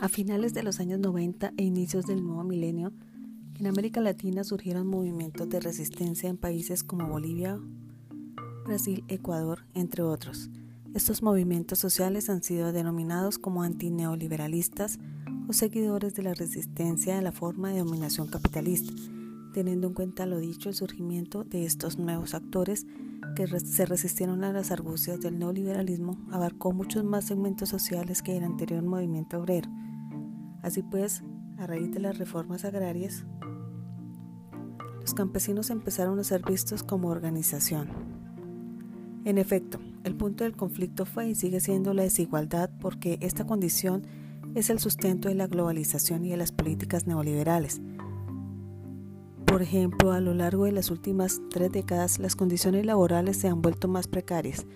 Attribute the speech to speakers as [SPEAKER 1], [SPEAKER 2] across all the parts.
[SPEAKER 1] A finales de los años 90 e inicios del nuevo milenio, en América Latina surgieron movimientos de resistencia en países como Bolivia, Brasil, Ecuador, entre otros. Estos movimientos sociales han sido denominados como antineoliberalistas o seguidores de la resistencia a la forma de dominación capitalista, teniendo en cuenta lo dicho el surgimiento de estos nuevos actores que se resistieron a las argucias del neoliberalismo abarcó muchos más segmentos sociales que el anterior movimiento obrero. Así pues, a raíz de las reformas agrarias, los campesinos empezaron a ser vistos como organización. En efecto, el punto del conflicto fue y sigue siendo la desigualdad porque esta condición es el sustento de la globalización y de las políticas neoliberales. Por ejemplo, a lo largo de las últimas tres décadas las condiciones laborales se han vuelto más precarias,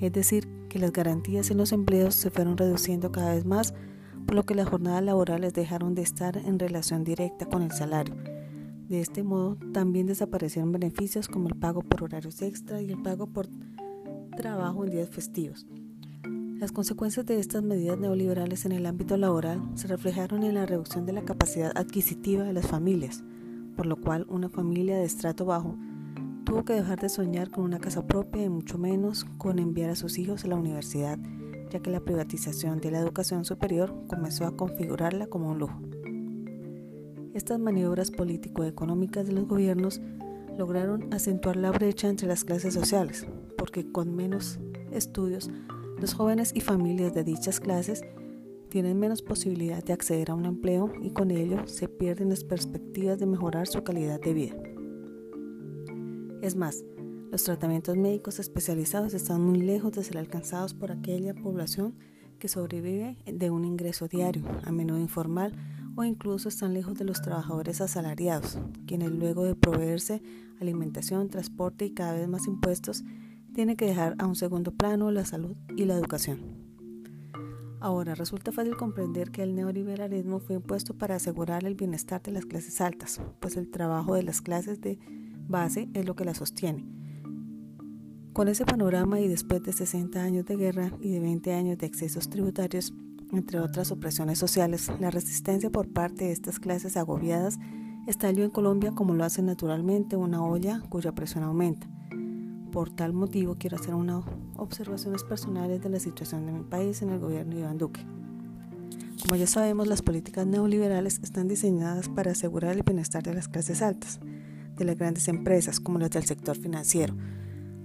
[SPEAKER 1] es decir, que las garantías en los empleos se fueron reduciendo cada vez más por lo que las jornadas laborales dejaron de estar en relación directa con el salario. De este modo, también desaparecieron beneficios como el pago por horarios extra y el pago por trabajo en días festivos. Las consecuencias de estas medidas neoliberales en el ámbito laboral se reflejaron en la reducción de la capacidad adquisitiva de las familias, por lo cual una familia de estrato bajo tuvo que dejar de soñar con una casa propia y mucho menos con enviar a sus hijos a la universidad ya que la privatización de la educación superior comenzó a configurarla como un lujo. Estas maniobras político-económicas de los gobiernos lograron acentuar la brecha entre las clases sociales, porque con menos estudios, los jóvenes y familias de dichas clases tienen menos posibilidad de acceder a un empleo y con ello se pierden las perspectivas de mejorar su calidad de vida. Es más, los tratamientos médicos especializados están muy lejos de ser alcanzados por aquella población que sobrevive de un ingreso diario, a menudo informal, o incluso están lejos de los trabajadores asalariados, quienes luego de proveerse alimentación, transporte y cada vez más impuestos, tienen que dejar a un segundo plano la salud y la educación. Ahora, resulta fácil comprender que el neoliberalismo fue impuesto para asegurar el bienestar de las clases altas, pues el trabajo de las clases de base es lo que la sostiene con ese panorama y después de 60 años de guerra y de 20 años de excesos tributarios, entre otras opresiones sociales, la resistencia por parte de estas clases agobiadas estalló en Colombia como lo hace naturalmente una olla cuya presión aumenta. Por tal motivo quiero hacer unas observaciones personales de la situación de mi país en el gobierno de Iván Duque. Como ya sabemos, las políticas neoliberales están diseñadas para asegurar el bienestar de las clases altas, de las grandes empresas como las del sector financiero,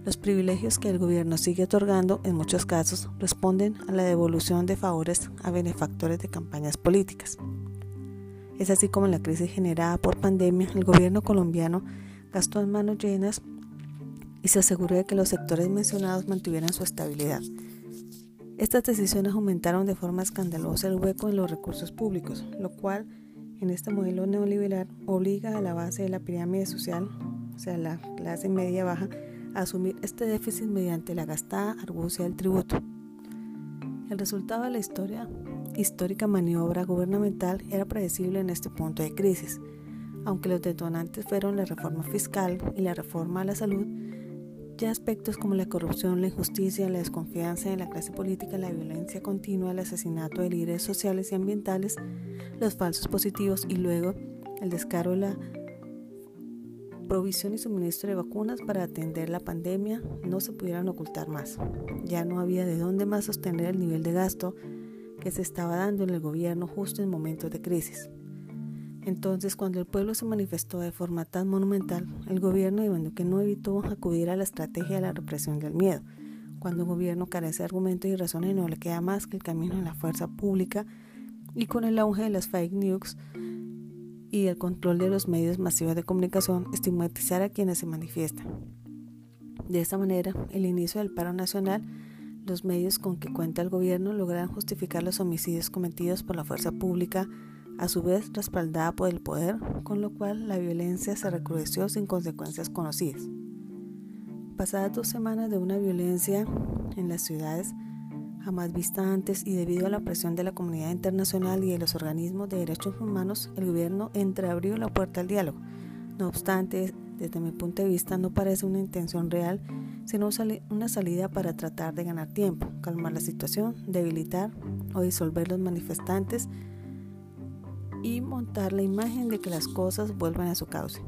[SPEAKER 1] los privilegios que el gobierno sigue otorgando en muchos casos responden a la devolución de favores a benefactores de campañas políticas. Es así como en la crisis generada por pandemia, el gobierno colombiano gastó en manos llenas y se aseguró de que los sectores mencionados mantuvieran su estabilidad. Estas decisiones aumentaron de forma escandalosa el hueco en los recursos públicos, lo cual en este modelo neoliberal obliga a la base de la pirámide social, o sea, la clase media baja, asumir este déficit mediante la gastada argucia del tributo. El resultado de la historia, histórica maniobra gubernamental era predecible en este punto de crisis. Aunque los detonantes fueron la reforma fiscal y la reforma a la salud, ya aspectos como la corrupción, la injusticia, la desconfianza en la clase política, la violencia continua, el asesinato de líderes sociales y ambientales, los falsos positivos y luego el descaro de la provisión y suministro de vacunas para atender la pandemia no se pudieran ocultar más. Ya no había de dónde más sostener el nivel de gasto que se estaba dando en el gobierno justo en momentos de crisis. Entonces, cuando el pueblo se manifestó de forma tan monumental, el gobierno de que no evitó acudir a la estrategia de la represión del miedo. Cuando un gobierno carece de argumentos y razones, no le queda más que el camino de la fuerza pública y con el auge de las fake news y el control de los medios masivos de comunicación estigmatizar a quienes se manifiestan. De esta manera, el inicio del paro nacional, los medios con que cuenta el gobierno lograron justificar los homicidios cometidos por la fuerza pública, a su vez respaldada por el poder, con lo cual la violencia se recrudeció sin consecuencias conocidas. Pasadas dos semanas de una violencia en las ciudades, jamás vista antes y debido a la presión de la comunidad internacional y de los organismos de derechos humanos, el gobierno entreabrió la puerta al diálogo. No obstante, desde mi punto de vista no parece una intención real, sino una salida para tratar de ganar tiempo, calmar la situación, debilitar o disolver los manifestantes y montar la imagen de que las cosas vuelvan a su cauce.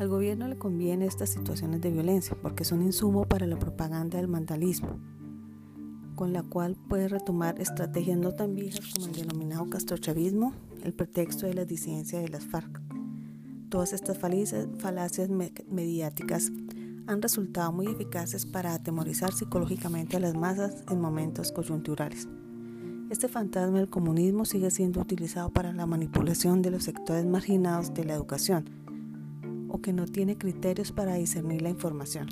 [SPEAKER 1] Al gobierno le conviene estas situaciones de violencia porque son insumo para la propaganda del vandalismo, con la cual puede retomar estrategias no tan viejas como el denominado castrochavismo, el pretexto de la disidencia de las FARC. Todas estas falacias mediáticas han resultado muy eficaces para atemorizar psicológicamente a las masas en momentos coyunturales. Este fantasma del comunismo sigue siendo utilizado para la manipulación de los sectores marginados de la educación o que no tiene criterios para discernir la información.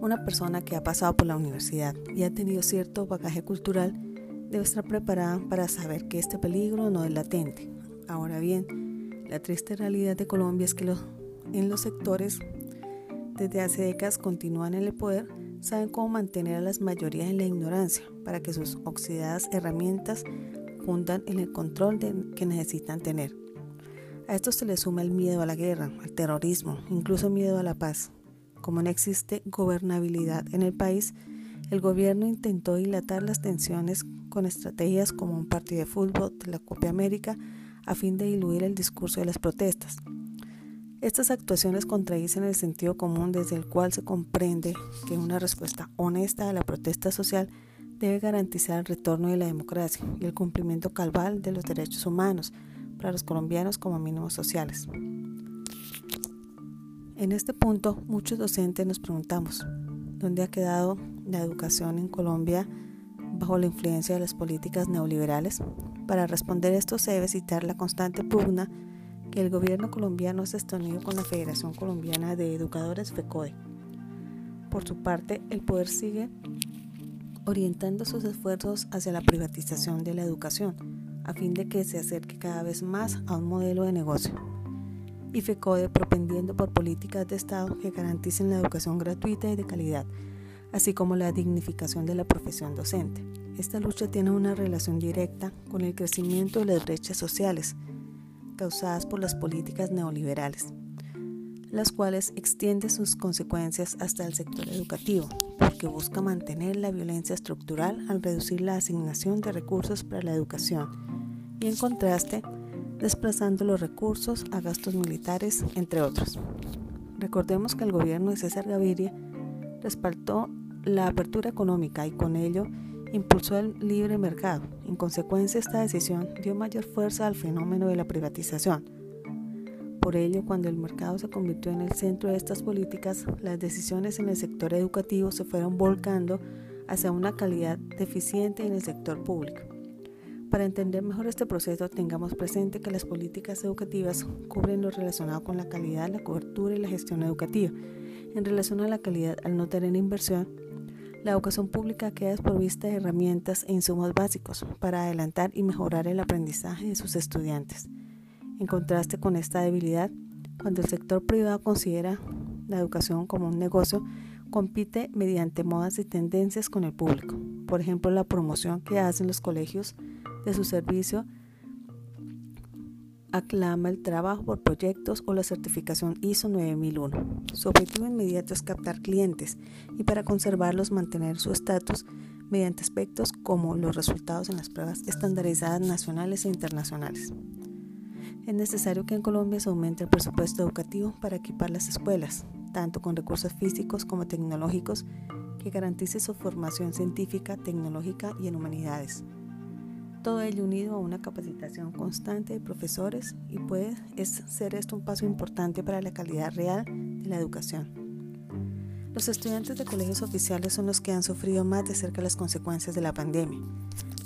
[SPEAKER 1] Una persona que ha pasado por la universidad y ha tenido cierto bagaje cultural debe estar preparada para saber que este peligro no es latente. Ahora bien, la triste realidad de Colombia es que en los sectores desde hace décadas continúan en el poder saben cómo mantener a las mayorías en la ignorancia para que sus oxidadas herramientas fundan en el control que necesitan tener. A esto se le suma el miedo a la guerra, al terrorismo, incluso miedo a la paz. Como no existe gobernabilidad en el país, el gobierno intentó dilatar las tensiones con estrategias como un partido de fútbol de la Copa América a fin de diluir el discurso de las protestas. Estas actuaciones contradicen el sentido común desde el cual se comprende que una respuesta honesta a la protesta social debe garantizar el retorno de la democracia y el cumplimiento cabal de los derechos humanos para los colombianos como mínimos sociales. En este punto, muchos docentes nos preguntamos, ¿dónde ha quedado la educación en Colombia bajo la influencia de las políticas neoliberales? Para responder esto se debe citar la constante pugna el gobierno colombiano se está unido con la Federación Colombiana de Educadores FECODE. Por su parte, el poder sigue orientando sus esfuerzos hacia la privatización de la educación, a fin de que se acerque cada vez más a un modelo de negocio. Y FECODE propendiendo por políticas de Estado que garanticen la educación gratuita y de calidad, así como la dignificación de la profesión docente. Esta lucha tiene una relación directa con el crecimiento de las brechas sociales, causadas por las políticas neoliberales, las cuales extienden sus consecuencias hasta el sector educativo, porque busca mantener la violencia estructural al reducir la asignación de recursos para la educación y en contraste, desplazando los recursos a gastos militares, entre otros. Recordemos que el gobierno de César Gaviria respaldó la apertura económica y con ello impulsó el libre mercado. En consecuencia, esta decisión dio mayor fuerza al fenómeno de la privatización. Por ello, cuando el mercado se convirtió en el centro de estas políticas, las decisiones en el sector educativo se fueron volcando hacia una calidad deficiente en el sector público. Para entender mejor este proceso, tengamos presente que las políticas educativas cubren lo relacionado con la calidad, la cobertura y la gestión educativa. En relación a la calidad, al no tener inversión, la educación pública queda desprovista de herramientas e insumos básicos para adelantar y mejorar el aprendizaje de sus estudiantes. En contraste con esta debilidad, cuando el sector privado considera la educación como un negocio, compite mediante modas y tendencias con el público. Por ejemplo, la promoción que hacen los colegios de su servicio aclama el trabajo por proyectos o la certificación ISO 9001. Su objetivo inmediato es captar clientes y para conservarlos mantener su estatus mediante aspectos como los resultados en las pruebas estandarizadas nacionales e internacionales. Es necesario que en Colombia se aumente el presupuesto educativo para equipar las escuelas, tanto con recursos físicos como tecnológicos, que garantice su formación científica, tecnológica y en humanidades todo ello unido a una capacitación constante de profesores y puede ser esto un paso importante para la calidad real de la educación. Los estudiantes de colegios oficiales son los que han sufrido más de cerca las consecuencias de la pandemia,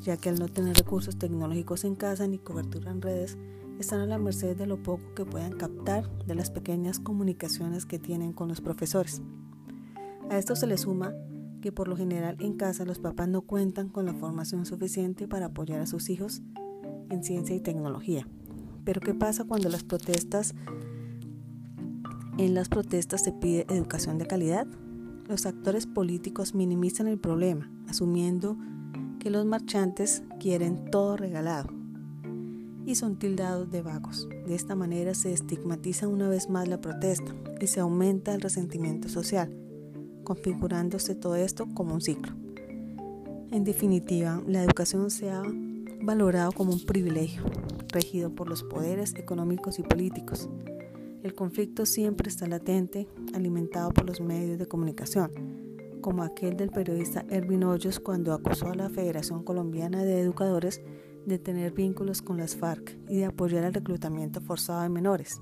[SPEAKER 1] ya que al no tener recursos tecnológicos en casa ni cobertura en redes, están a la merced de lo poco que puedan captar de las pequeñas comunicaciones que tienen con los profesores. A esto se le suma que por lo general en casa los papás no cuentan con la formación suficiente para apoyar a sus hijos en ciencia y tecnología. Pero ¿qué pasa cuando las protestas en las protestas se pide educación de calidad? Los actores políticos minimizan el problema, asumiendo que los marchantes quieren todo regalado y son tildados de vagos. De esta manera se estigmatiza una vez más la protesta y se aumenta el resentimiento social configurándose todo esto como un ciclo. En definitiva, la educación se ha valorado como un privilegio, regido por los poderes económicos y políticos. El conflicto siempre está latente, alimentado por los medios de comunicación, como aquel del periodista Erwin Hoyos cuando acusó a la Federación Colombiana de Educadores de tener vínculos con las FARC y de apoyar el reclutamiento forzado de menores.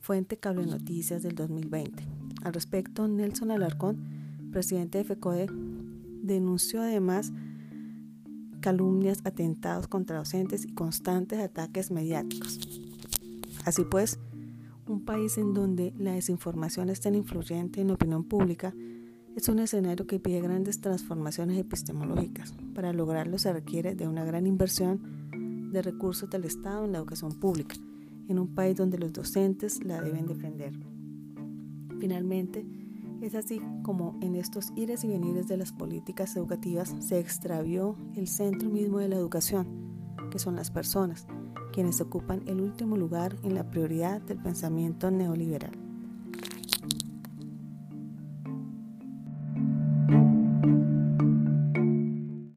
[SPEAKER 1] Fuente Cable Noticias del 2020. Al respecto, Nelson Alarcón, presidente de FECODE, denunció además calumnias, atentados contra docentes y constantes ataques mediáticos. Así pues, un país en donde la desinformación es tan influyente en la opinión pública es un escenario que pide grandes transformaciones epistemológicas. Para lograrlo se requiere de una gran inversión de recursos del Estado en la educación pública, en un país donde los docentes la deben defender. Finalmente, es así como en estos ires y venires de las políticas educativas se extravió el centro mismo de la educación, que son las personas, quienes ocupan el último lugar en la prioridad del pensamiento neoliberal.